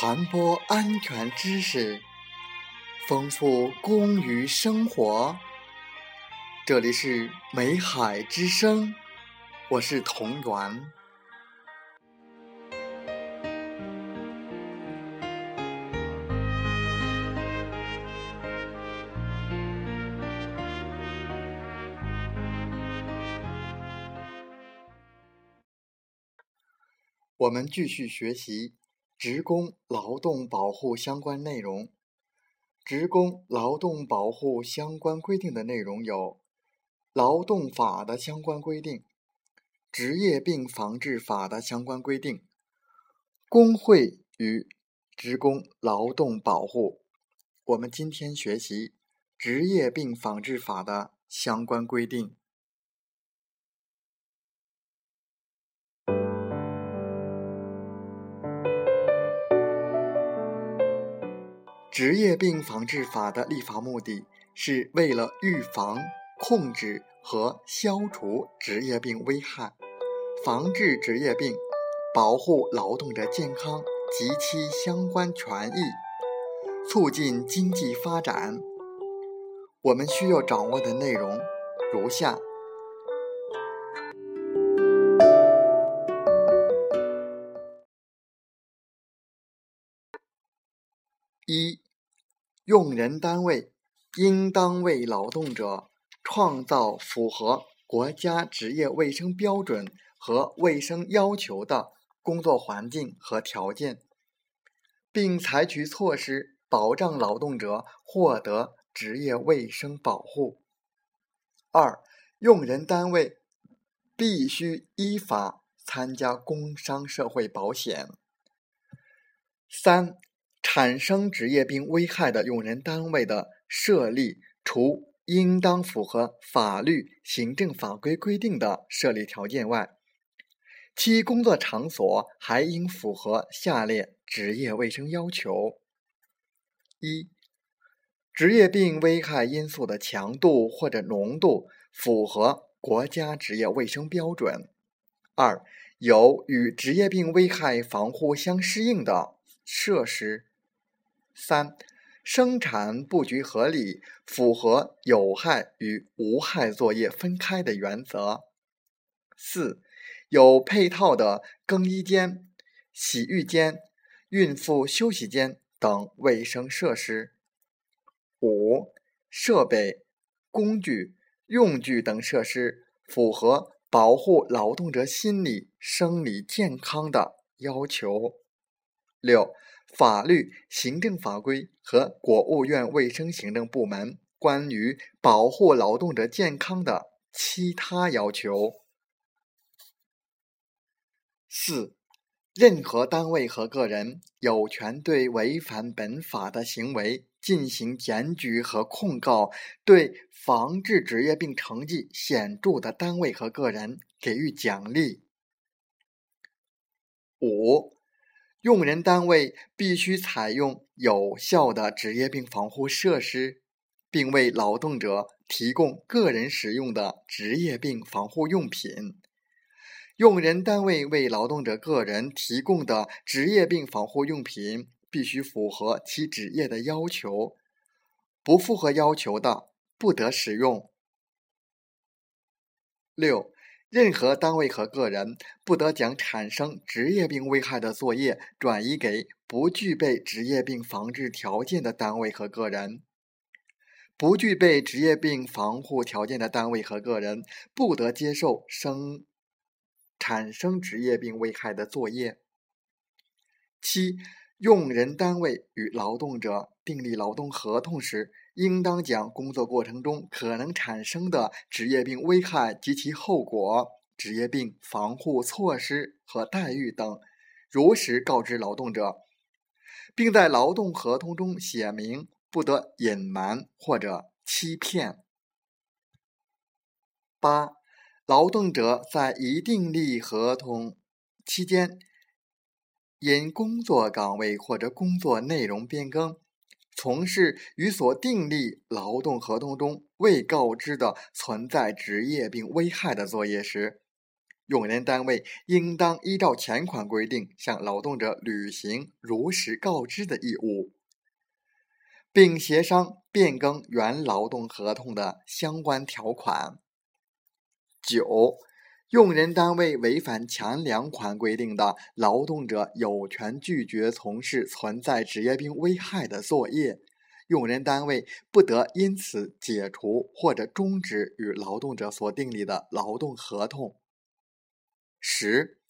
传播安全知识，丰富工于生活。这里是美海之声，我是同源。我们继续学习。职工劳动保护相关内容，职工劳动保护相关规定的内容有：劳动法的相关规定、职业病防治法的相关规定、工会与职工劳动保护。我们今天学习职业病防治法的相关规定。职业病防治法的立法目的是为了预防、控制和消除职业病危害，防治职业病，保护劳动者健康及其相关权益，促进经济发展。我们需要掌握的内容如下：一。用人单位应当为劳动者创造符合国家职业卫生标准和卫生要求的工作环境和条件，并采取措施保障劳动者获得职业卫生保护。二、用人单位必须依法参加工伤社会保险。三。产生职业病危害的用人单位的设立，除应当符合法律、行政法规规定的设立条件外，其工作场所还应符合下列职业卫生要求：一、职业病危害因素的强度或者浓度符合国家职业卫生标准；二、有与职业病危害防护相适应的设施。三、生产布局合理，符合有害与无害作业分开的原则。四、有配套的更衣间、洗浴间、孕妇休息间等卫生设施。五、设备、工具、用具等设施符合保护劳动者心理、生理健康的要求。六。法律、行政法规和国务院卫生行政部门关于保护劳动者健康的其他要求。四、任何单位和个人有权对违反本法的行为进行检举和控告，对防治职业病成绩显著的单位和个人给予奖励。五。用人单位必须采用有效的职业病防护设施，并为劳动者提供个人使用的职业病防护用品。用人单位为劳动者个人提供的职业病防护用品必须符合其职业的要求，不符合要求的不得使用。六。任何单位和个人不得将产生职业病危害的作业转移给不具备职业病防治条件的单位和个人。不具备职业病防护条件的单位和个人不得接受生产生职业病危害的作业。七，用人单位与劳动者订立劳动合同时。应当将工作过程中可能产生的职业病危害及其后果、职业病防护措施和待遇等，如实告知劳动者，并在劳动合同中写明，不得隐瞒或者欺骗。八、劳动者在一订立合同期间，因工作岗位或者工作内容变更。从事与所订立劳动合同中未告知的存在职业病危害的作业时，用人单位应当依照前款规定向劳动者履行如实告知的义务，并协商变更原劳动合同的相关条款。九。用人单位违反前两款规定的，劳动者有权拒绝从事存在职业病危害的作业，用人单位不得因此解除或者终止与劳动者所订立的劳动合同。十，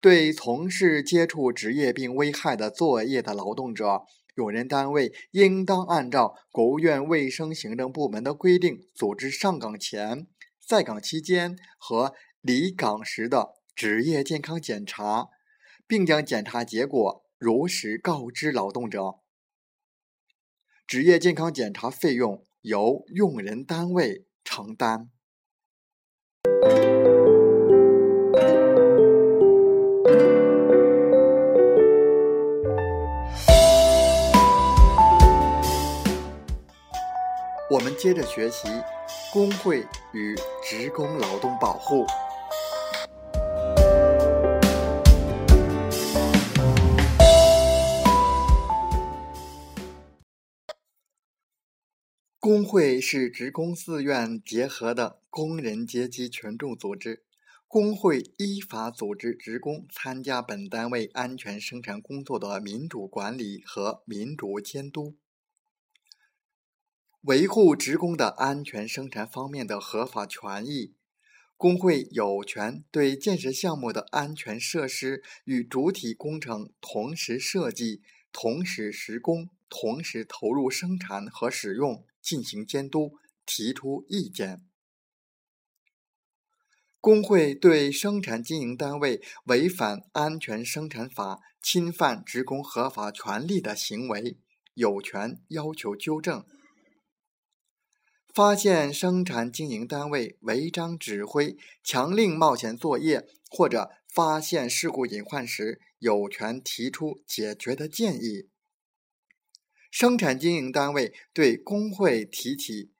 对从事接触职业病危害的作业的劳动者，用人单位应当按照国务院卫生行政部门的规定，组织上岗前、在岗期间和。离岗时的职业健康检查，并将检查结果如实告知劳动者。职业健康检查费用由用人单位承担。我们接着学习工会与职工劳动保护。工会是职工自愿结合的工人阶级群众组织。工会依法组织职工参加本单位安全生产工作的民主管理和民主监督，维护职工的安全生产方面的合法权益。工会有权对建设项目的安全设施与主体工程同时设计、同时施工、同时投入生产和使用。进行监督，提出意见。工会对生产经营单位违反安全生产法、侵犯职工合法权利的行为，有权要求纠正。发现生产经营单位违章指挥、强令冒险作业，或者发现事故隐患时，有权提出解决的建议。生产经营单位对工会提起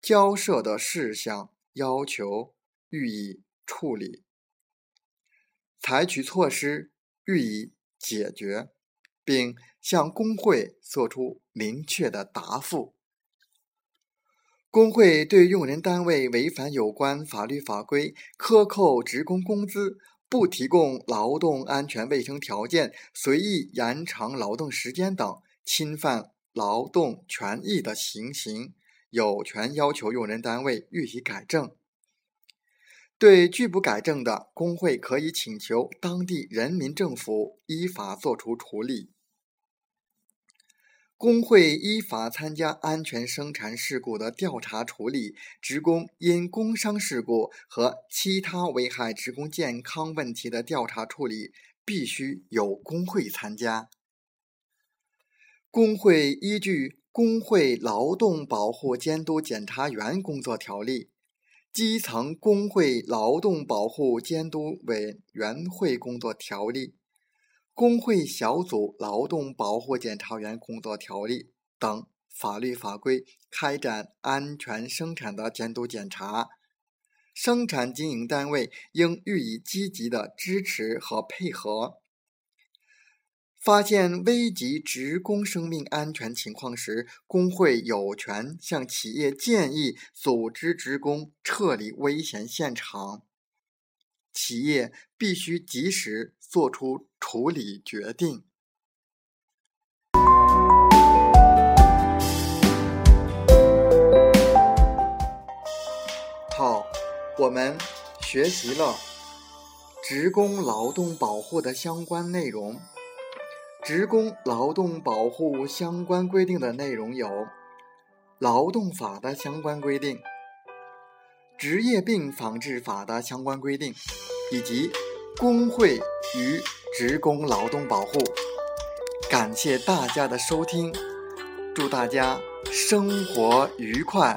交涉的事项要求予以处理，采取措施予以解决，并向工会作出明确的答复。工会对用人单位违反有关法律法规、克扣职工工资、不提供劳动安全卫生条件、随意延长劳动时间等侵犯。劳动权益的情形，有权要求用人单位予以改正。对拒不改正的，工会可以请求当地人民政府依法作出处理。工会依法参加安全生产事故的调查处理，职工因工伤事故和其他危害职工健康问题的调查处理，必须有工会参加。工会依据《工会劳动保护监督检查员工作条例》《基层工会劳动保护监督委员会工作条例》《工会小组劳动保护检查员工作条例》等法律法规开展安全生产的监督检查，生产经营单位应予以积极的支持和配合。发现危及职工生命安全情况时，工会有权向企业建议组织职工撤离危险现场。企业必须及时作出处理决定。好，我们学习了职工劳动保护的相关内容。职工劳动保护相关规定的内容有：劳动法的相关规定、职业病防治法的相关规定，以及工会与职工劳动保护。感谢大家的收听，祝大家生活愉快，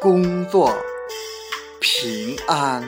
工作平安。